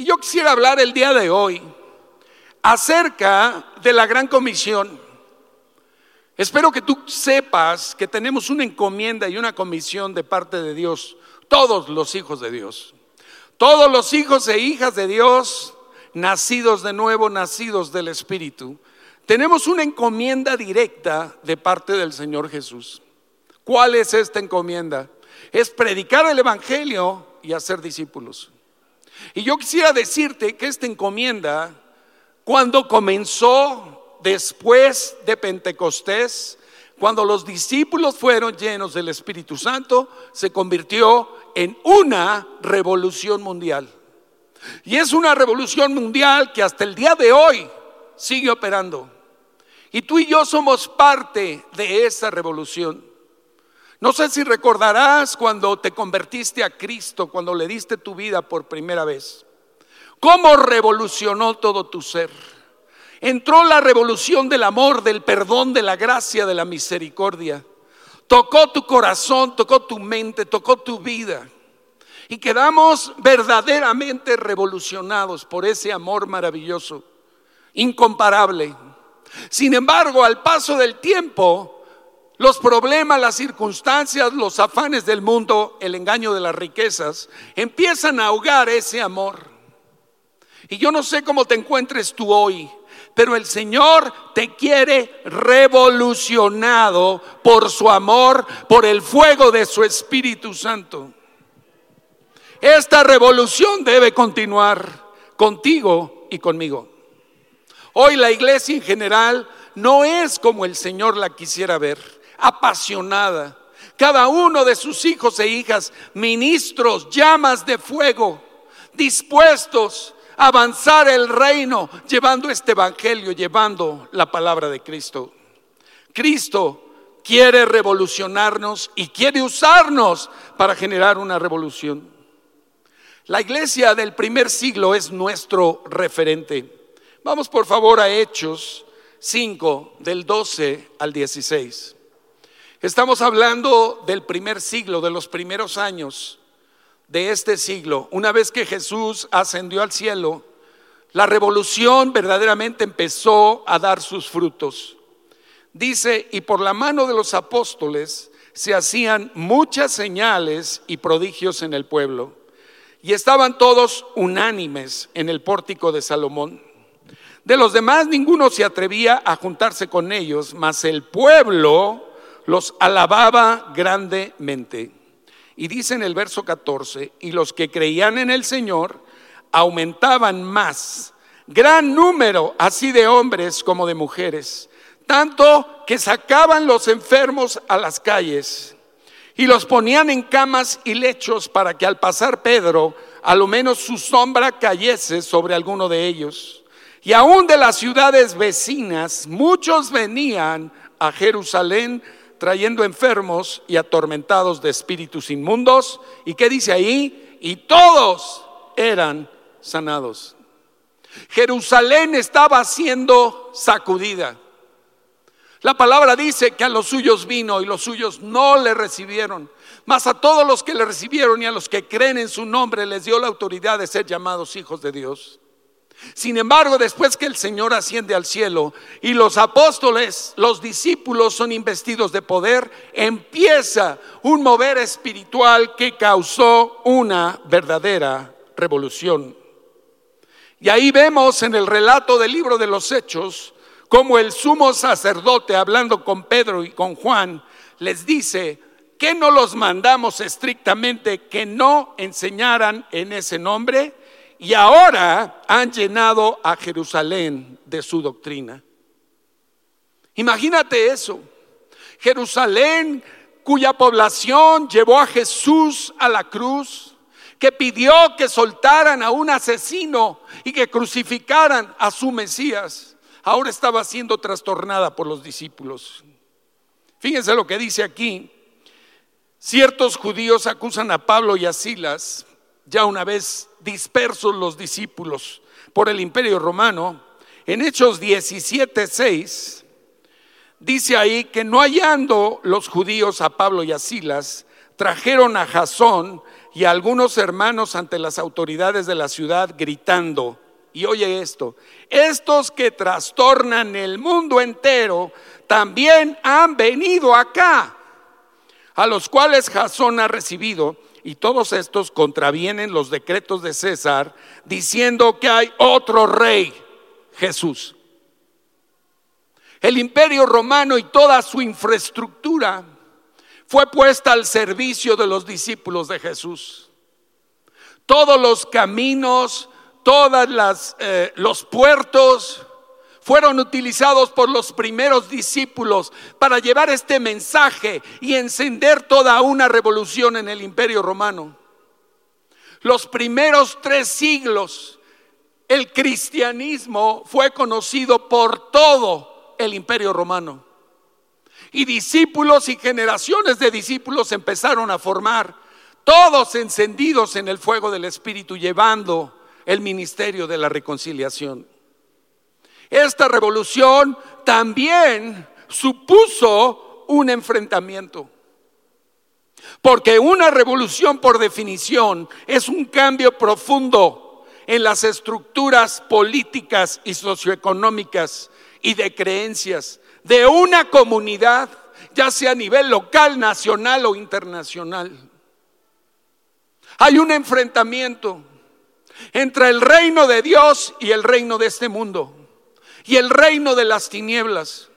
Y yo quisiera hablar el día de hoy acerca de la gran comisión. Espero que tú sepas que tenemos una encomienda y una comisión de parte de Dios, todos los hijos de Dios. Todos los hijos e hijas de Dios, nacidos de nuevo, nacidos del Espíritu, tenemos una encomienda directa de parte del Señor Jesús. ¿Cuál es esta encomienda? Es predicar el Evangelio y hacer discípulos. Y yo quisiera decirte que esta encomienda, cuando comenzó después de Pentecostés, cuando los discípulos fueron llenos del Espíritu Santo, se convirtió en una revolución mundial. Y es una revolución mundial que hasta el día de hoy sigue operando. Y tú y yo somos parte de esa revolución. No sé si recordarás cuando te convertiste a Cristo, cuando le diste tu vida por primera vez. ¿Cómo revolucionó todo tu ser? Entró la revolución del amor, del perdón, de la gracia, de la misericordia. Tocó tu corazón, tocó tu mente, tocó tu vida. Y quedamos verdaderamente revolucionados por ese amor maravilloso, incomparable. Sin embargo, al paso del tiempo, los problemas, las circunstancias, los afanes del mundo, el engaño de las riquezas, empiezan a ahogar ese amor. Y yo no sé cómo te encuentres tú hoy, pero el Señor te quiere revolucionado por su amor, por el fuego de su Espíritu Santo. Esta revolución debe continuar contigo y conmigo. Hoy la iglesia en general no es como el Señor la quisiera ver, apasionada. Cada uno de sus hijos e hijas, ministros, llamas de fuego, dispuestos avanzar el reino, llevando este evangelio, llevando la palabra de Cristo. Cristo quiere revolucionarnos y quiere usarnos para generar una revolución. La iglesia del primer siglo es nuestro referente. Vamos por favor a Hechos 5, del 12 al 16. Estamos hablando del primer siglo, de los primeros años de este siglo, una vez que Jesús ascendió al cielo, la revolución verdaderamente empezó a dar sus frutos. Dice, y por la mano de los apóstoles se hacían muchas señales y prodigios en el pueblo, y estaban todos unánimes en el pórtico de Salomón. De los demás ninguno se atrevía a juntarse con ellos, mas el pueblo los alababa grandemente. Y dice en el verso 14, y los que creían en el Señor aumentaban más, gran número así de hombres como de mujeres, tanto que sacaban los enfermos a las calles y los ponían en camas y lechos para que al pasar Pedro, a lo menos su sombra cayese sobre alguno de ellos. Y aún de las ciudades vecinas, muchos venían a Jerusalén trayendo enfermos y atormentados de espíritus inmundos. ¿Y qué dice ahí? Y todos eran sanados. Jerusalén estaba siendo sacudida. La palabra dice que a los suyos vino y los suyos no le recibieron. Mas a todos los que le recibieron y a los que creen en su nombre les dio la autoridad de ser llamados hijos de Dios. Sin embargo, después que el Señor asciende al cielo y los apóstoles, los discípulos son investidos de poder, empieza un mover espiritual que causó una verdadera revolución. Y ahí vemos en el relato del libro de los Hechos como el sumo sacerdote, hablando con Pedro y con Juan, les dice, que no los mandamos estrictamente que no enseñaran en ese nombre? Y ahora han llenado a Jerusalén de su doctrina. Imagínate eso. Jerusalén cuya población llevó a Jesús a la cruz, que pidió que soltaran a un asesino y que crucificaran a su Mesías, ahora estaba siendo trastornada por los discípulos. Fíjense lo que dice aquí. Ciertos judíos acusan a Pablo y a Silas, ya una vez dispersos los discípulos por el imperio romano, en Hechos 17:6 dice ahí que no hallando los judíos a Pablo y a Silas, trajeron a Jasón y algunos hermanos ante las autoridades de la ciudad gritando, y oye esto, estos que trastornan el mundo entero también han venido acá, a los cuales Jasón ha recibido, y todos estos contravienen los decretos de César, diciendo que hay otro rey, Jesús. El imperio romano y toda su infraestructura fue puesta al servicio de los discípulos de Jesús. Todos los caminos, todos eh, los puertos fueron utilizados por los primeros discípulos para llevar este mensaje y encender toda una revolución en el imperio romano. Los primeros tres siglos, el cristianismo fue conocido por todo el imperio romano. Y discípulos y generaciones de discípulos empezaron a formar, todos encendidos en el fuego del Espíritu, llevando el ministerio de la reconciliación. Esta revolución también supuso un enfrentamiento. Porque una revolución por definición es un cambio profundo en las estructuras políticas y socioeconómicas y de creencias de una comunidad, ya sea a nivel local, nacional o internacional. Hay un enfrentamiento entre el reino de Dios y el reino de este mundo y el reino de las tinieblas.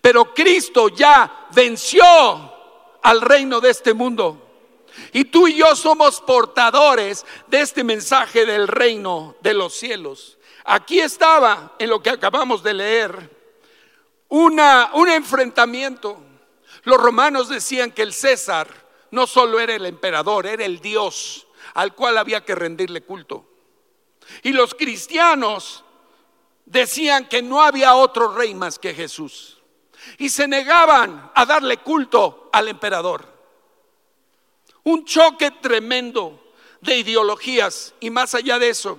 Pero Cristo ya venció al reino de este mundo. Y tú y yo somos portadores de este mensaje del reino de los cielos. Aquí estaba en lo que acabamos de leer una, un enfrentamiento. Los romanos decían que el César no solo era el emperador, era el Dios al cual había que rendirle culto. Y los cristianos decían que no había otro rey más que Jesús. Y se negaban a darle culto al emperador. Un choque tremendo de ideologías y más allá de eso,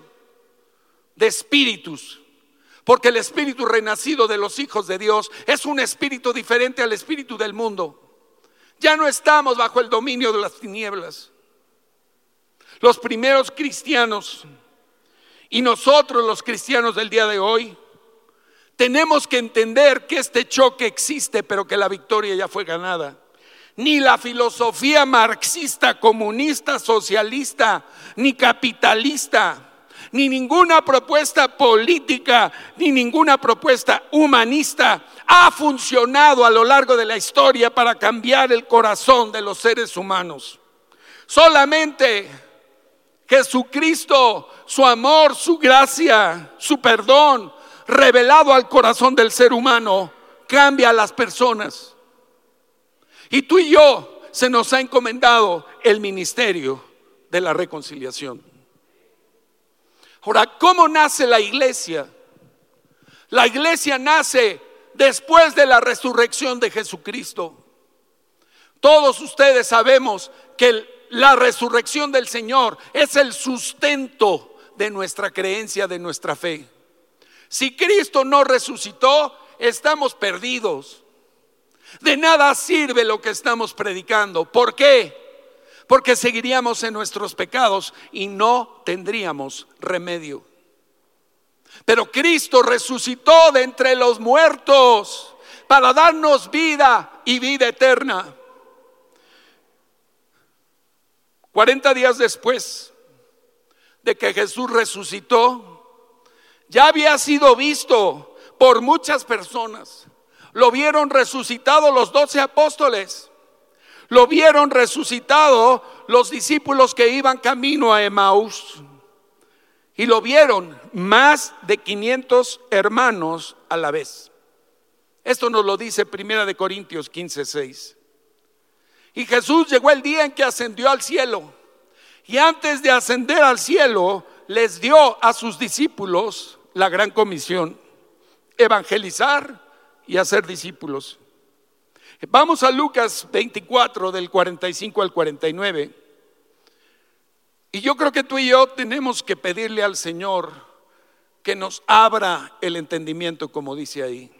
de espíritus. Porque el espíritu renacido de los hijos de Dios es un espíritu diferente al espíritu del mundo. Ya no estamos bajo el dominio de las tinieblas. Los primeros cristianos y nosotros los cristianos del día de hoy tenemos que entender que este choque existe, pero que la victoria ya fue ganada. Ni la filosofía marxista, comunista, socialista, ni capitalista, ni ninguna propuesta política, ni ninguna propuesta humanista ha funcionado a lo largo de la historia para cambiar el corazón de los seres humanos. Solamente Jesucristo, su amor, su gracia, su perdón, revelado al corazón del ser humano, cambia a las personas. Y tú y yo se nos ha encomendado el ministerio de la reconciliación. Ahora, ¿cómo nace la iglesia? La iglesia nace después de la resurrección de Jesucristo. Todos ustedes sabemos que el la resurrección del Señor es el sustento de nuestra creencia, de nuestra fe. Si Cristo no resucitó, estamos perdidos. De nada sirve lo que estamos predicando. ¿Por qué? Porque seguiríamos en nuestros pecados y no tendríamos remedio. Pero Cristo resucitó de entre los muertos para darnos vida y vida eterna. 40 días después de que Jesús resucitó, ya había sido visto por muchas personas. Lo vieron resucitado los doce apóstoles. Lo vieron resucitado los discípulos que iban camino a Emaús. Y lo vieron más de 500 hermanos a la vez. Esto nos lo dice Primera de Corintios 15, 6. Y Jesús llegó el día en que ascendió al cielo. Y antes de ascender al cielo, les dio a sus discípulos la gran comisión, evangelizar y hacer discípulos. Vamos a Lucas 24 del 45 al 49. Y yo creo que tú y yo tenemos que pedirle al Señor que nos abra el entendimiento, como dice ahí.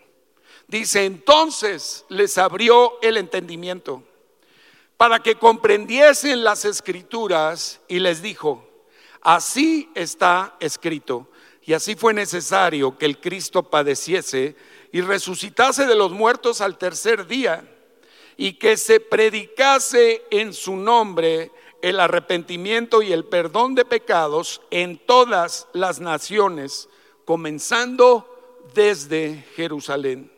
Dice, entonces les abrió el entendimiento para que comprendiesen las escrituras y les dijo, así está escrito. Y así fue necesario que el Cristo padeciese y resucitase de los muertos al tercer día y que se predicase en su nombre el arrepentimiento y el perdón de pecados en todas las naciones, comenzando desde Jerusalén.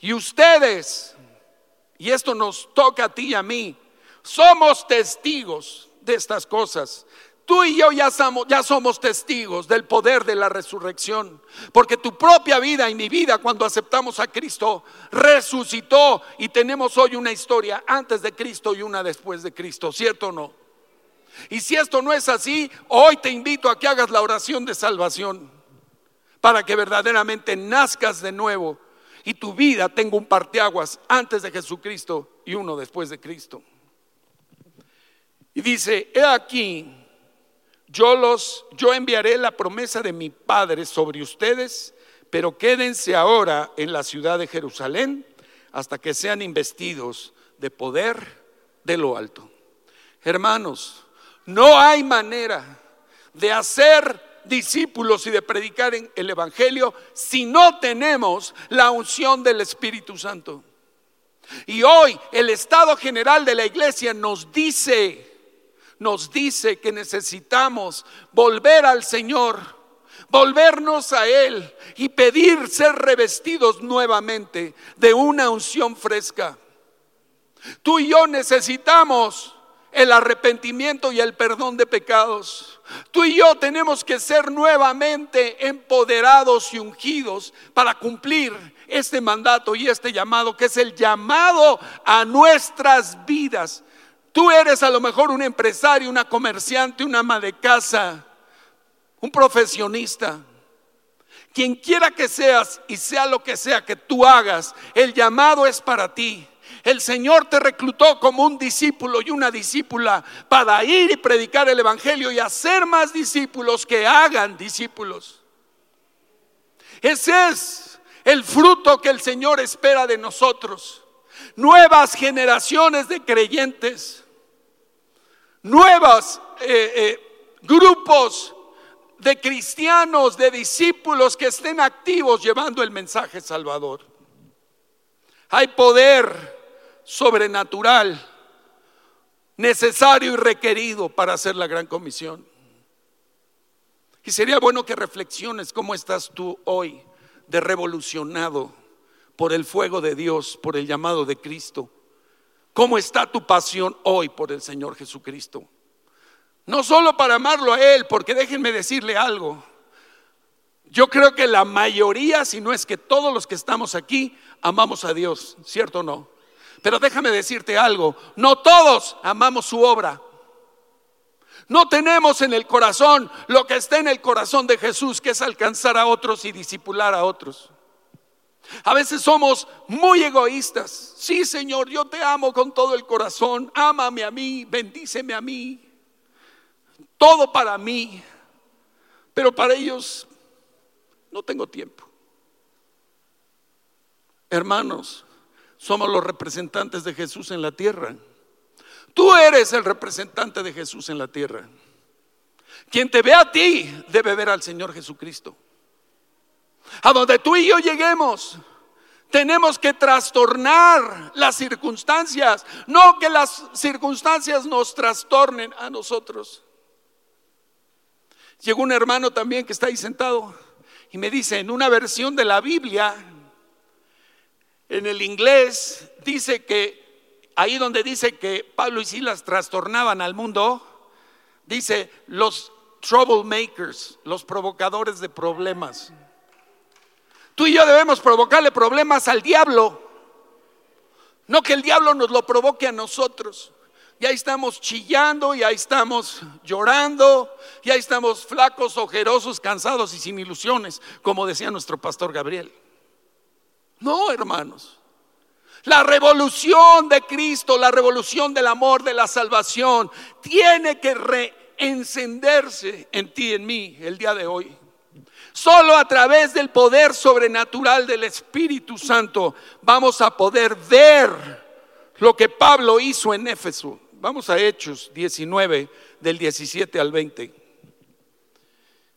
Y ustedes, y esto nos toca a ti y a mí, somos testigos de estas cosas. Tú y yo ya somos, ya somos testigos del poder de la resurrección, porque tu propia vida y mi vida cuando aceptamos a Cristo resucitó y tenemos hoy una historia antes de Cristo y una después de Cristo, ¿cierto o no? Y si esto no es así, hoy te invito a que hagas la oración de salvación para que verdaderamente nazcas de nuevo y tu vida tenga un parteaguas antes de Jesucristo y uno después de Cristo. Y dice, he aquí yo los yo enviaré la promesa de mi Padre sobre ustedes, pero quédense ahora en la ciudad de Jerusalén hasta que sean investidos de poder de lo alto. Hermanos, no hay manera de hacer discípulos y de predicar en el evangelio si no tenemos la unción del Espíritu Santo. Y hoy el estado general de la iglesia nos dice nos dice que necesitamos volver al Señor, volvernos a Él y pedir ser revestidos nuevamente de una unción fresca. Tú y yo necesitamos el arrepentimiento y el perdón de pecados. Tú y yo tenemos que ser nuevamente empoderados y ungidos para cumplir este mandato y este llamado, que es el llamado a nuestras vidas Tú eres a lo mejor un empresario, una comerciante, una ama de casa, un profesionista. Quien quiera que seas y sea lo que sea que tú hagas, el llamado es para ti. El Señor te reclutó como un discípulo y una discípula para ir y predicar el Evangelio y hacer más discípulos que hagan discípulos. Ese es el fruto que el Señor espera de nosotros nuevas generaciones de creyentes, nuevos eh, eh, grupos de cristianos, de discípulos que estén activos llevando el mensaje salvador. Hay poder sobrenatural necesario y requerido para hacer la gran comisión. Y sería bueno que reflexiones cómo estás tú hoy de revolucionado por el fuego de Dios, por el llamado de Cristo? ¿Cómo está tu pasión hoy por el Señor Jesucristo? No solo para amarlo a Él, porque déjenme decirle algo. Yo creo que la mayoría, si no es que todos los que estamos aquí, amamos a Dios, ¿cierto o no? Pero déjame decirte algo, no todos amamos su obra. No tenemos en el corazón lo que está en el corazón de Jesús, que es alcanzar a otros y disipular a otros. A veces somos muy egoístas. Sí, Señor, yo te amo con todo el corazón. Ámame a mí, bendíceme a mí. Todo para mí. Pero para ellos no tengo tiempo. Hermanos, somos los representantes de Jesús en la tierra. Tú eres el representante de Jesús en la tierra. Quien te ve a ti debe ver al Señor Jesucristo. A donde tú y yo lleguemos, tenemos que trastornar las circunstancias, no que las circunstancias nos trastornen a nosotros. Llegó un hermano también que está ahí sentado y me dice, en una versión de la Biblia, en el inglés, dice que ahí donde dice que Pablo y Silas trastornaban al mundo, dice los troublemakers, los provocadores de problemas. Tú y yo debemos provocarle problemas al diablo. No que el diablo nos lo provoque a nosotros. Y ahí estamos chillando, y estamos llorando, y ahí estamos flacos, ojerosos, cansados y sin ilusiones, como decía nuestro pastor Gabriel. No, hermanos. La revolución de Cristo, la revolución del amor, de la salvación, tiene que reencenderse en ti en mí el día de hoy. Solo a través del poder sobrenatural del Espíritu Santo vamos a poder ver lo que Pablo hizo en Éfeso. Vamos a Hechos 19, del 17 al 20.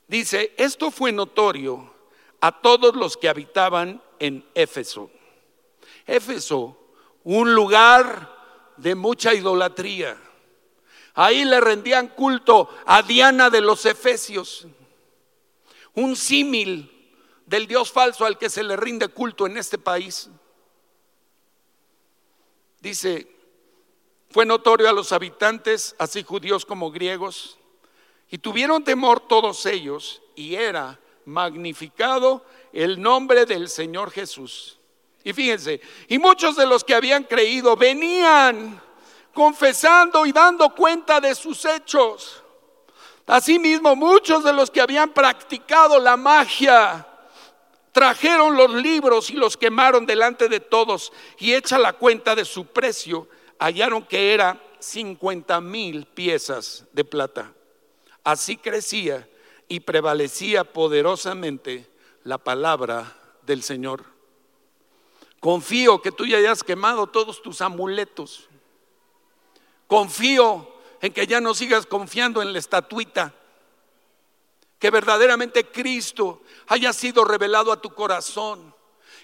Dice, esto fue notorio a todos los que habitaban en Éfeso. Éfeso, un lugar de mucha idolatría. Ahí le rendían culto a Diana de los Efesios, un símil del Dios falso al que se le rinde culto en este país. Dice, fue notorio a los habitantes, así judíos como griegos, y tuvieron temor todos ellos, y era magnificado el nombre del Señor Jesús. Y fíjense, y muchos de los que habían creído venían confesando y dando cuenta de sus hechos. Asimismo, muchos de los que habían practicado la magia trajeron los libros y los quemaron delante de todos y hecha la cuenta de su precio, hallaron que era 50 mil piezas de plata. Así crecía y prevalecía poderosamente la palabra del Señor. Confío que tú ya hayas quemado todos tus amuletos. Confío en que ya no sigas confiando en la estatuita. Que verdaderamente Cristo haya sido revelado a tu corazón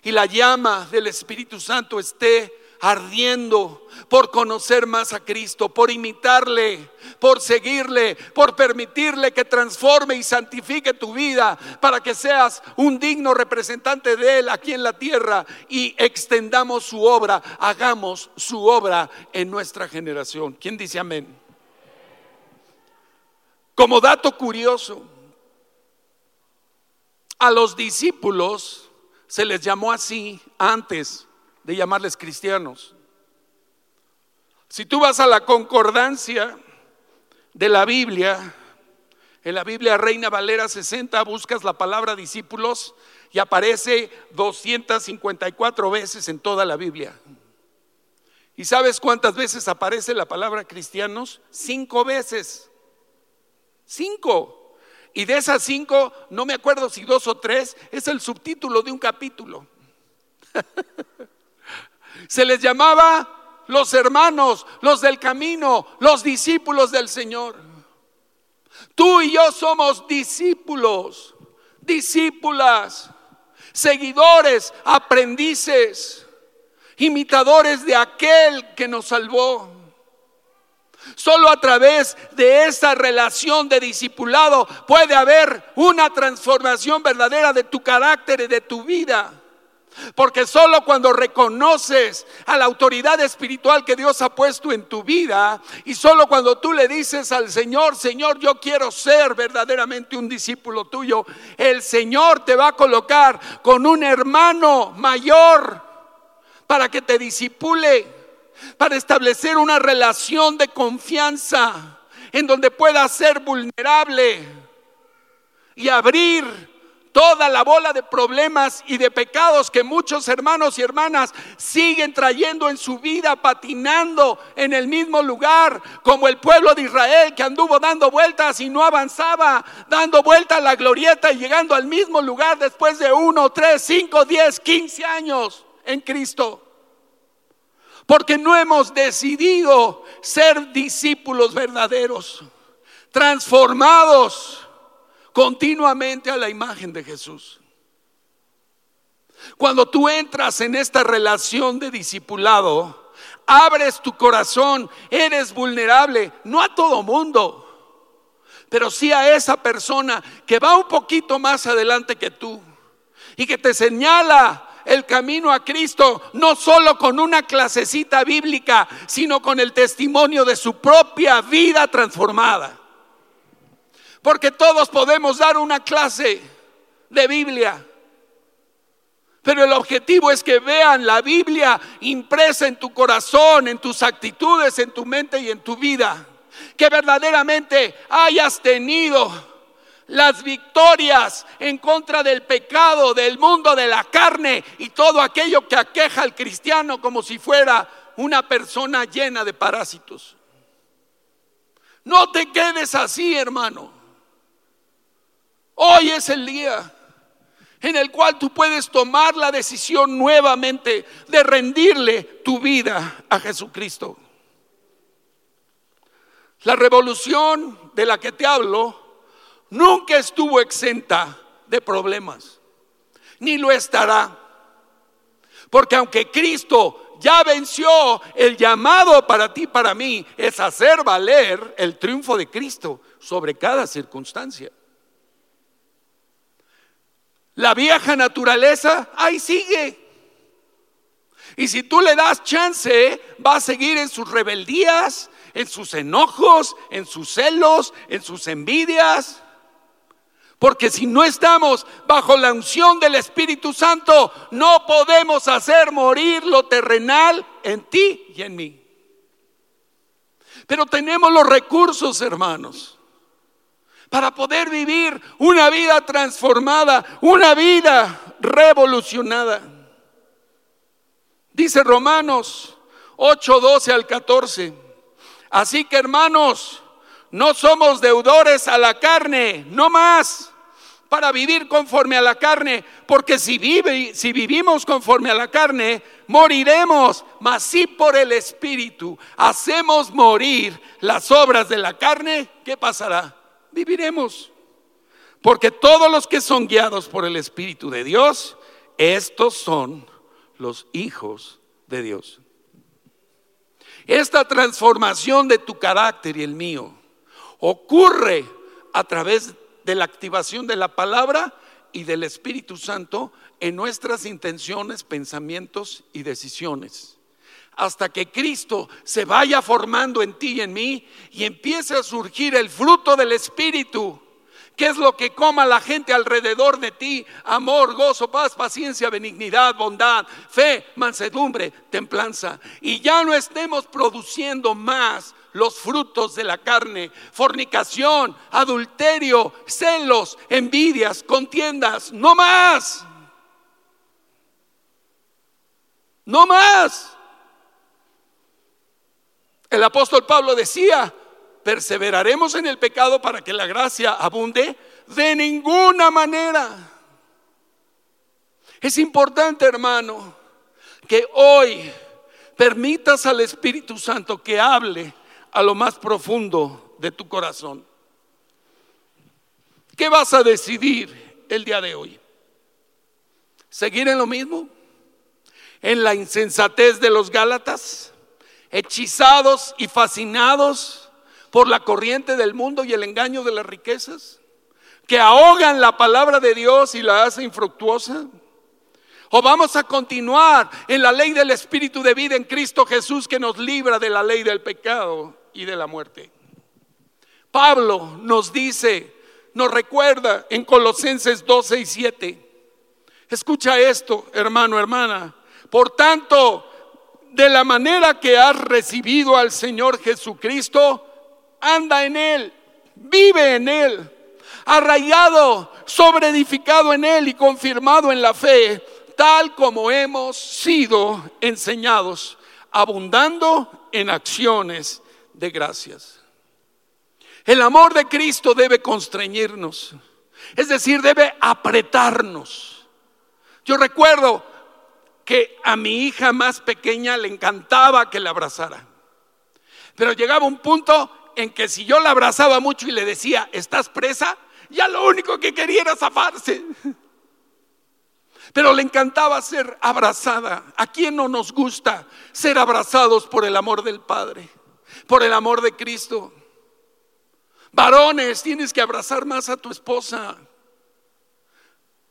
y la llama del Espíritu Santo esté ardiendo por conocer más a Cristo, por imitarle, por seguirle, por permitirle que transforme y santifique tu vida para que seas un digno representante de Él aquí en la tierra y extendamos su obra, hagamos su obra en nuestra generación. ¿Quién dice amén? Como dato curioso, a los discípulos se les llamó así antes de llamarles cristianos. Si tú vas a la concordancia de la Biblia, en la Biblia Reina Valera 60 buscas la palabra discípulos y aparece 254 veces en toda la Biblia. ¿Y sabes cuántas veces aparece la palabra cristianos? Cinco veces. Cinco. Y de esas cinco, no me acuerdo si dos o tres, es el subtítulo de un capítulo. Se les llamaba los hermanos, los del camino, los discípulos del Señor. Tú y yo somos discípulos, discípulas, seguidores, aprendices, imitadores de aquel que nos salvó. Solo a través de esa relación de discipulado puede haber una transformación verdadera de tu carácter y de tu vida. Porque solo cuando reconoces a la autoridad espiritual que Dios ha puesto en tu vida y solo cuando tú le dices al Señor, Señor, yo quiero ser verdaderamente un discípulo tuyo, el Señor te va a colocar con un hermano mayor para que te disipule, para establecer una relación de confianza en donde puedas ser vulnerable y abrir toda la bola de problemas y de pecados que muchos hermanos y hermanas siguen trayendo en su vida, patinando en el mismo lugar, como el pueblo de Israel que anduvo dando vueltas y no avanzaba, dando vuelta a la glorieta y llegando al mismo lugar después de uno, tres, cinco, diez, quince años en Cristo. Porque no hemos decidido ser discípulos verdaderos, transformados continuamente a la imagen de Jesús. Cuando tú entras en esta relación de discipulado, abres tu corazón, eres vulnerable, no a todo mundo, pero sí a esa persona que va un poquito más adelante que tú y que te señala el camino a Cristo, no solo con una clasecita bíblica, sino con el testimonio de su propia vida transformada. Porque todos podemos dar una clase de Biblia. Pero el objetivo es que vean la Biblia impresa en tu corazón, en tus actitudes, en tu mente y en tu vida. Que verdaderamente hayas tenido las victorias en contra del pecado, del mundo, de la carne y todo aquello que aqueja al cristiano como si fuera una persona llena de parásitos. No te quedes así, hermano. Hoy es el día en el cual tú puedes tomar la decisión nuevamente de rendirle tu vida a Jesucristo. La revolución de la que te hablo nunca estuvo exenta de problemas, ni lo estará. Porque aunque Cristo ya venció, el llamado para ti, para mí, es hacer valer el triunfo de Cristo sobre cada circunstancia. La vieja naturaleza ahí sigue. Y si tú le das chance, va a seguir en sus rebeldías, en sus enojos, en sus celos, en sus envidias. Porque si no estamos bajo la unción del Espíritu Santo, no podemos hacer morir lo terrenal en ti y en mí. Pero tenemos los recursos, hermanos, para poder vivir una vida transformada, una vida revolucionada. Dice Romanos 8, 12 al 14. Así que hermanos, no somos deudores a la carne, no más para vivir conforme a la carne, porque si, vive, si vivimos conforme a la carne, moriremos, mas si por el Espíritu hacemos morir las obras de la carne, ¿qué pasará? Viviremos. Porque todos los que son guiados por el Espíritu de Dios, estos son los hijos de Dios. Esta transformación de tu carácter y el mío ocurre a través de la activación de la palabra y del Espíritu Santo en nuestras intenciones, pensamientos y decisiones. Hasta que Cristo se vaya formando en ti y en mí y empiece a surgir el fruto del Espíritu. ¿Qué es lo que coma la gente alrededor de ti? Amor, gozo, paz, paciencia, benignidad, bondad, fe, mansedumbre, templanza. Y ya no estemos produciendo más los frutos de la carne, fornicación, adulterio, celos, envidias, contiendas, no más. No más. El apóstol Pablo decía, perseveraremos en el pecado para que la gracia abunde de ninguna manera. Es importante, hermano, que hoy permitas al Espíritu Santo que hable a lo más profundo de tu corazón. ¿Qué vas a decidir el día de hoy? ¿Seguir en lo mismo? ¿En la insensatez de los Gálatas? ¿Hechizados y fascinados por la corriente del mundo y el engaño de las riquezas? ¿Que ahogan la palabra de Dios y la hacen infructuosa? ¿O vamos a continuar en la ley del Espíritu de vida en Cristo Jesús que nos libra de la ley del pecado y de la muerte. Pablo nos dice, nos recuerda en Colosenses 12 y 7. Escucha esto, hermano, hermana. Por tanto, de la manera que has recibido al Señor Jesucristo, anda en Él, vive en Él, arraigado, sobreedificado en Él y confirmado en la fe, tal como hemos sido enseñados, abundando en acciones de gracias. El amor de Cristo debe constreñirnos, es decir, debe apretarnos. Yo recuerdo que a mi hija más pequeña le encantaba que la abrazara, pero llegaba un punto en que si yo la abrazaba mucho y le decía, ¿estás presa? Ya lo único que quería era zafarse. Pero le encantaba ser abrazada. ¿A quién no nos gusta ser abrazados por el amor del Padre? por el amor de Cristo. Varones, tienes que abrazar más a tu esposa.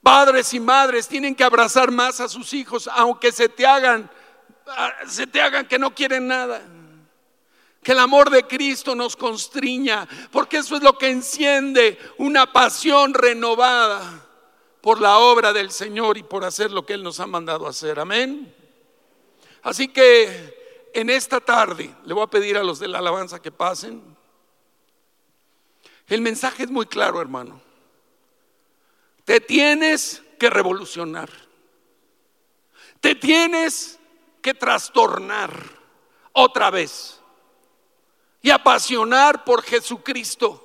Padres y madres tienen que abrazar más a sus hijos, aunque se te hagan, ah, se te hagan que no quieren nada. Que el amor de Cristo nos constriña, porque eso es lo que enciende una pasión renovada por la obra del Señor y por hacer lo que Él nos ha mandado hacer. Amén. Así que en esta tarde, le voy a pedir a los de la alabanza que pasen. El mensaje es muy claro, hermano. Te tienes que revolucionar. Te tienes que trastornar otra vez. Y apasionar por Jesucristo.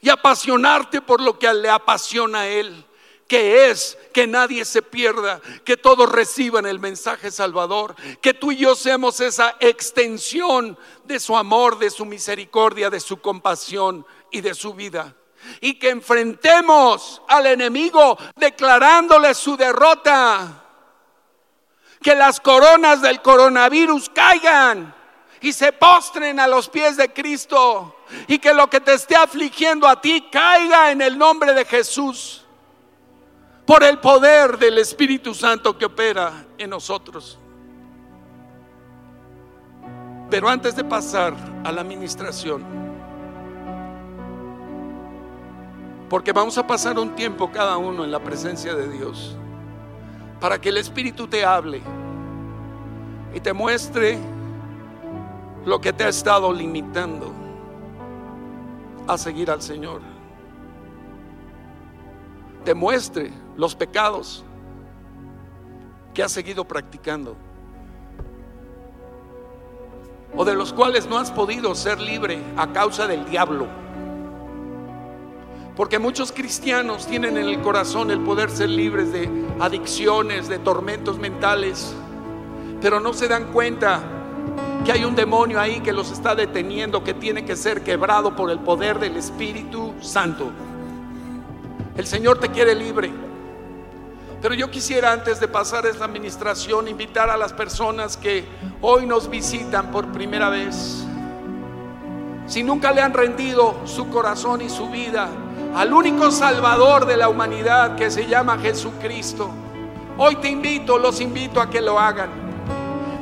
Y apasionarte por lo que le apasiona a Él que es que nadie se pierda, que todos reciban el mensaje salvador, que tú y yo seamos esa extensión de su amor, de su misericordia, de su compasión y de su vida. Y que enfrentemos al enemigo declarándole su derrota. Que las coronas del coronavirus caigan y se postren a los pies de Cristo. Y que lo que te esté afligiendo a ti caiga en el nombre de Jesús. Por el poder del Espíritu Santo que opera en nosotros. Pero antes de pasar a la administración, porque vamos a pasar un tiempo cada uno en la presencia de Dios, para que el Espíritu te hable y te muestre lo que te ha estado limitando a seguir al Señor. Te muestre los pecados que has seguido practicando o de los cuales no has podido ser libre a causa del diablo. Porque muchos cristianos tienen en el corazón el poder ser libres de adicciones, de tormentos mentales, pero no se dan cuenta que hay un demonio ahí que los está deteniendo, que tiene que ser quebrado por el poder del Espíritu Santo. El Señor te quiere libre. Pero yo quisiera antes de pasar esta administración invitar a las personas que hoy nos visitan por primera vez. Si nunca le han rendido su corazón y su vida al único Salvador de la humanidad que se llama Jesucristo, hoy te invito, los invito a que lo hagan.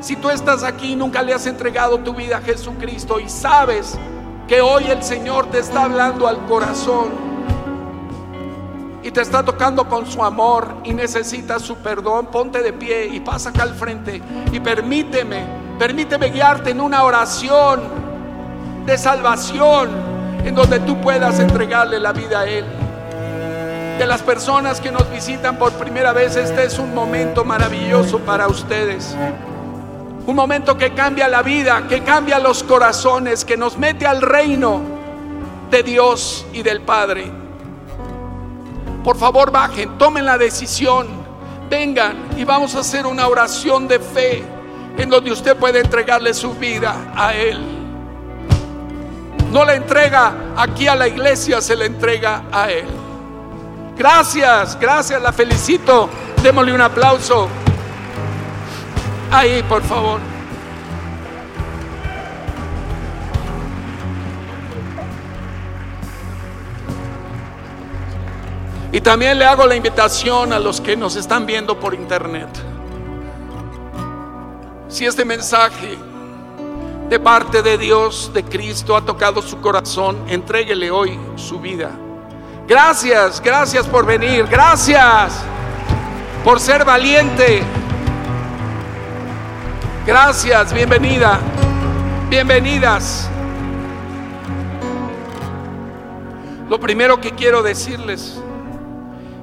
Si tú estás aquí y nunca le has entregado tu vida a Jesucristo y sabes que hoy el Señor te está hablando al corazón, y te está tocando con su amor y necesitas su perdón, ponte de pie y pasa acá al frente y permíteme, permíteme guiarte en una oración de salvación en donde tú puedas entregarle la vida a Él. De las personas que nos visitan por primera vez, este es un momento maravilloso para ustedes. Un momento que cambia la vida, que cambia los corazones, que nos mete al reino de Dios y del Padre. Por favor, bajen, tomen la decisión, vengan y vamos a hacer una oración de fe en donde usted puede entregarle su vida a Él. No la entrega aquí a la iglesia, se la entrega a Él. Gracias, gracias, la felicito. Démosle un aplauso. Ahí, por favor. Y también le hago la invitación a los que nos están viendo por internet. Si este mensaje de parte de Dios, de Cristo, ha tocado su corazón, entréguele hoy su vida. Gracias, gracias por venir, gracias por ser valiente. Gracias, bienvenida, bienvenidas. Lo primero que quiero decirles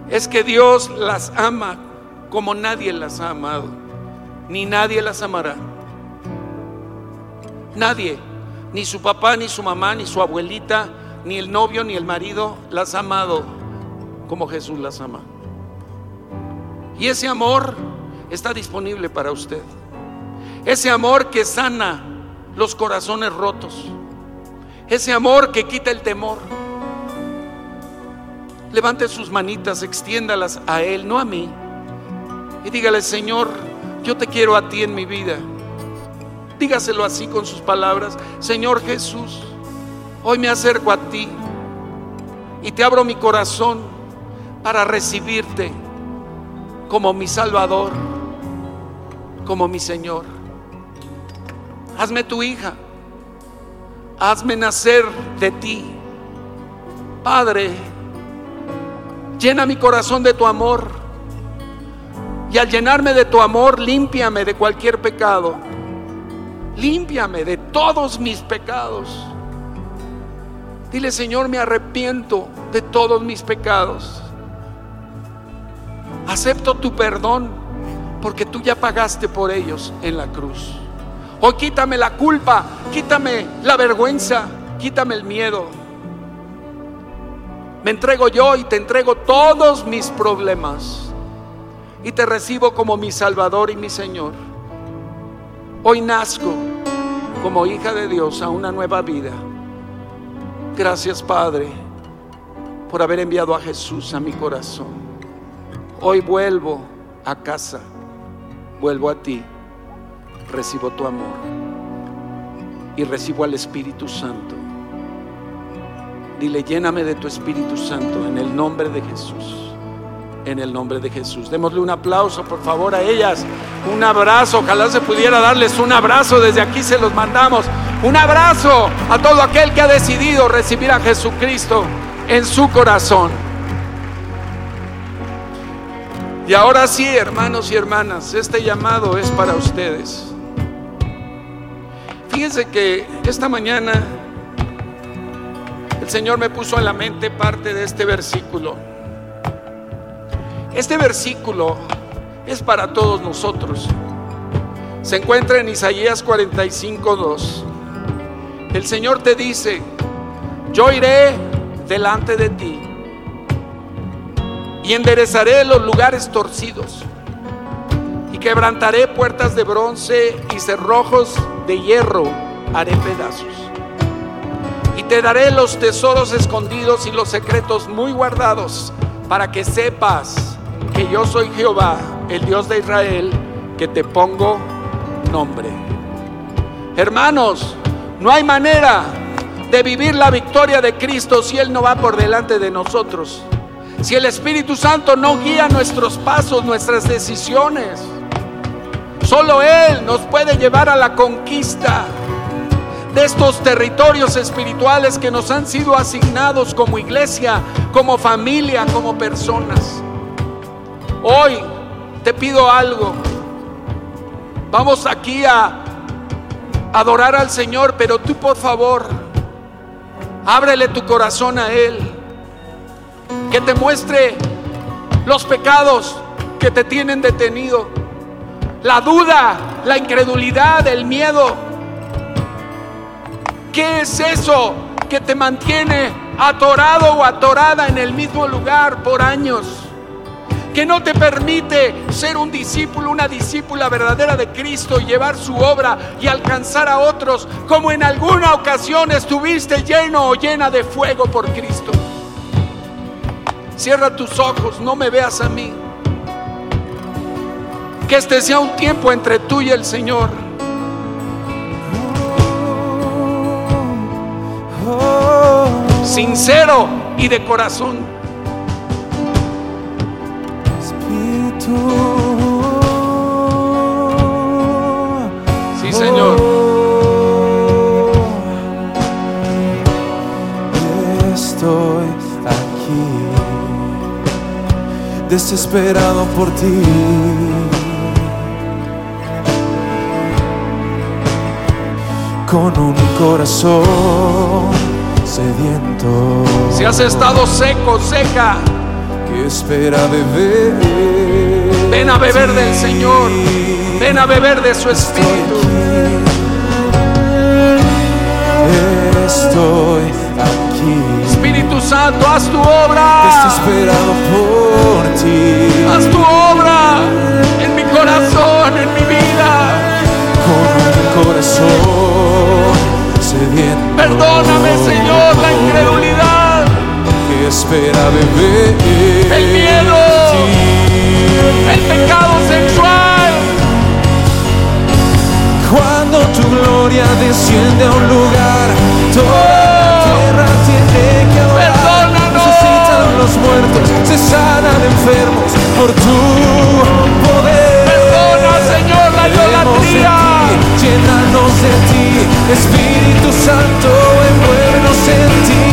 es que Dios las ama como nadie las ha amado, ni nadie las amará. Nadie, ni su papá, ni su mamá, ni su abuelita, ni el novio, ni el marido las ha amado como Jesús las ama. Y ese amor está disponible para usted. Ese amor que sana los corazones rotos. Ese amor que quita el temor levante sus manitas, extiéndalas a Él, no a mí. Y dígale, Señor, yo te quiero a ti en mi vida. Dígaselo así con sus palabras. Señor Jesús, hoy me acerco a ti y te abro mi corazón para recibirte como mi Salvador, como mi Señor. Hazme tu hija, hazme nacer de ti. Padre, Llena mi corazón de tu amor. Y al llenarme de tu amor, límpiame de cualquier pecado. Límpiame de todos mis pecados. Dile, Señor, me arrepiento de todos mis pecados. Acepto tu perdón porque tú ya pagaste por ellos en la cruz. Hoy quítame la culpa, quítame la vergüenza, quítame el miedo. Me entrego yo y te entrego todos mis problemas. Y te recibo como mi Salvador y mi Señor. Hoy nazco como hija de Dios a una nueva vida. Gracias Padre por haber enviado a Jesús a mi corazón. Hoy vuelvo a casa, vuelvo a ti, recibo tu amor y recibo al Espíritu Santo. Dile, lléname de tu Espíritu Santo en el nombre de Jesús. En el nombre de Jesús. Démosle un aplauso, por favor, a ellas. Un abrazo. Ojalá se pudiera darles un abrazo. Desde aquí se los mandamos. Un abrazo a todo aquel que ha decidido recibir a Jesucristo en su corazón. Y ahora sí, hermanos y hermanas, este llamado es para ustedes. Fíjense que esta mañana el Señor me puso en la mente parte de este versículo. Este versículo es para todos nosotros. Se encuentra en Isaías 45:2. El Señor te dice, yo iré delante de ti y enderezaré los lugares torcidos y quebrantaré puertas de bronce y cerrojos de hierro haré pedazos. Y te daré los tesoros escondidos y los secretos muy guardados para que sepas que yo soy Jehová, el Dios de Israel, que te pongo nombre. Hermanos, no hay manera de vivir la victoria de Cristo si Él no va por delante de nosotros. Si el Espíritu Santo no guía nuestros pasos, nuestras decisiones, solo Él nos puede llevar a la conquista de estos territorios espirituales que nos han sido asignados como iglesia, como familia, como personas. Hoy te pido algo. Vamos aquí a adorar al Señor, pero tú por favor, ábrele tu corazón a Él que te muestre los pecados que te tienen detenido, la duda, la incredulidad, el miedo. ¿Qué es eso que te mantiene atorado o atorada en el mismo lugar por años? Que no te permite ser un discípulo, una discípula verdadera de Cristo y llevar su obra y alcanzar a otros como en alguna ocasión estuviste lleno o llena de fuego por Cristo. Cierra tus ojos, no me veas a mí. Que este sea un tiempo entre tú y el Señor. Sincero y de corazón. Sí, Señor. Estoy aquí, desesperado por ti. Con un corazón sediento Si has estado seco, seca, que espera beber. Ven a beber del Señor. Ven a beber de su Espíritu. Estoy aquí, Espíritu Santo, haz tu obra. desesperado por ti. Haz tu obra en mi corazón, en mi vida. con un corazón sediento Perdóname, Señor, la incredulidad, que espera beber el miedo, el pecado sexual. cuando tu gloria desciende a un lugar toda la tierra tiene que adorar Perdónanos. necesitan los muertos se sanan enfermos por tu poder Perdona, Señor, la idolatría. llénanos de ti, Espíritu Santo, envuélvenos en ti,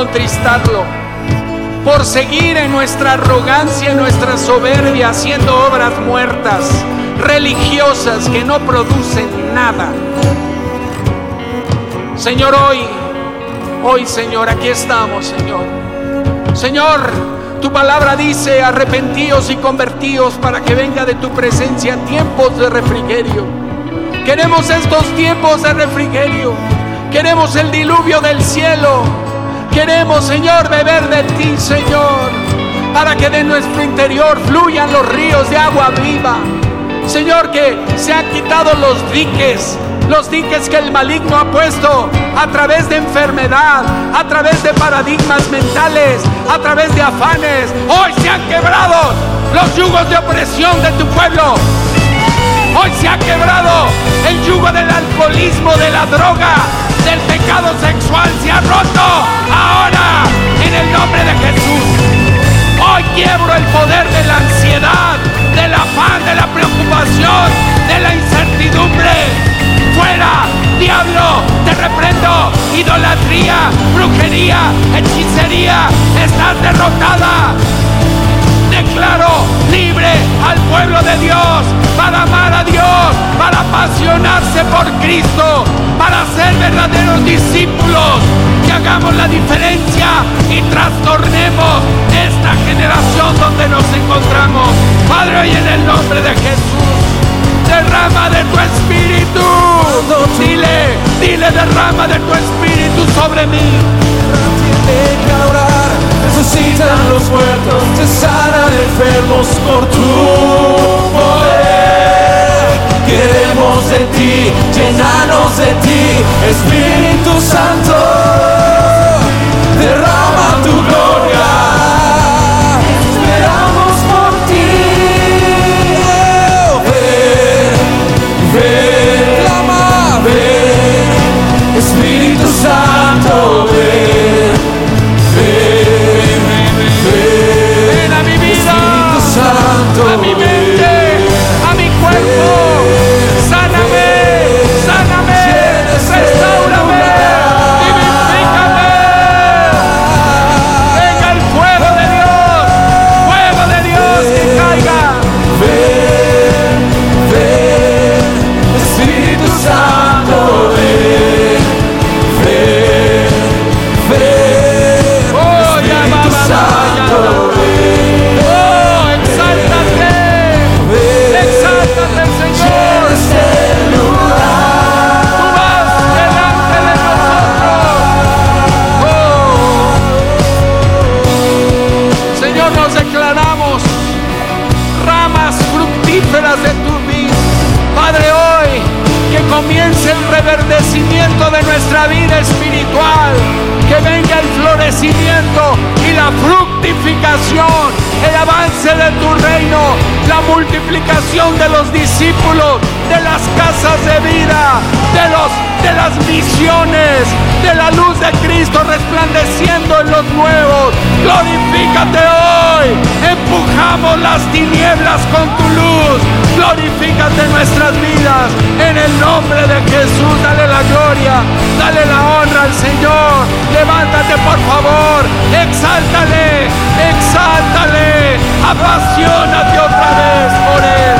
contristarlo, por seguir en nuestra arrogancia, en nuestra soberbia, haciendo obras muertas, religiosas que no producen nada. Señor, hoy, hoy Señor, aquí estamos, Señor. Señor, tu palabra dice, arrepentíos y convertíos para que venga de tu presencia tiempos de refrigerio. Queremos estos tiempos de refrigerio. Queremos el diluvio del cielo. Queremos, Señor, beber de ti, Señor, para que de nuestro interior fluyan los ríos de agua viva. Señor, que se han quitado los diques, los diques que el maligno ha puesto a través de enfermedad, a través de paradigmas mentales, a través de afanes. Hoy se han quebrado los yugos de opresión de tu pueblo. Hoy se ha quebrado el yugo del alcoholismo, de la droga, del pecado sexual. Se ha roto ahora en el nombre de Jesús. Hoy quiebro el poder de la ansiedad, del afán, de la preocupación, de la incertidumbre. Fuera, diablo, te reprendo. Idolatría, brujería, hechicería, estás derrotada declaro libre al pueblo de Dios para amar a Dios, para apasionarse por Cristo, para ser verdaderos discípulos, que hagamos la diferencia y trastornemos esta generación donde nos encontramos. Padre, hoy en el nombre de Jesús, derrama de tu espíritu. Dile, dile, derrama de tu espíritu sobre mí. Resucitan los muertos, se sanan enfermos por tu poder. Queremos de ti, llenarnos de ti, Espíritu Santo, glorifícate en nuestras vidas. En el nombre de Jesús, dale la gloria, dale la honra al Señor. Levántate, por favor, exáltale, exáltale, apasionate otra vez por Él.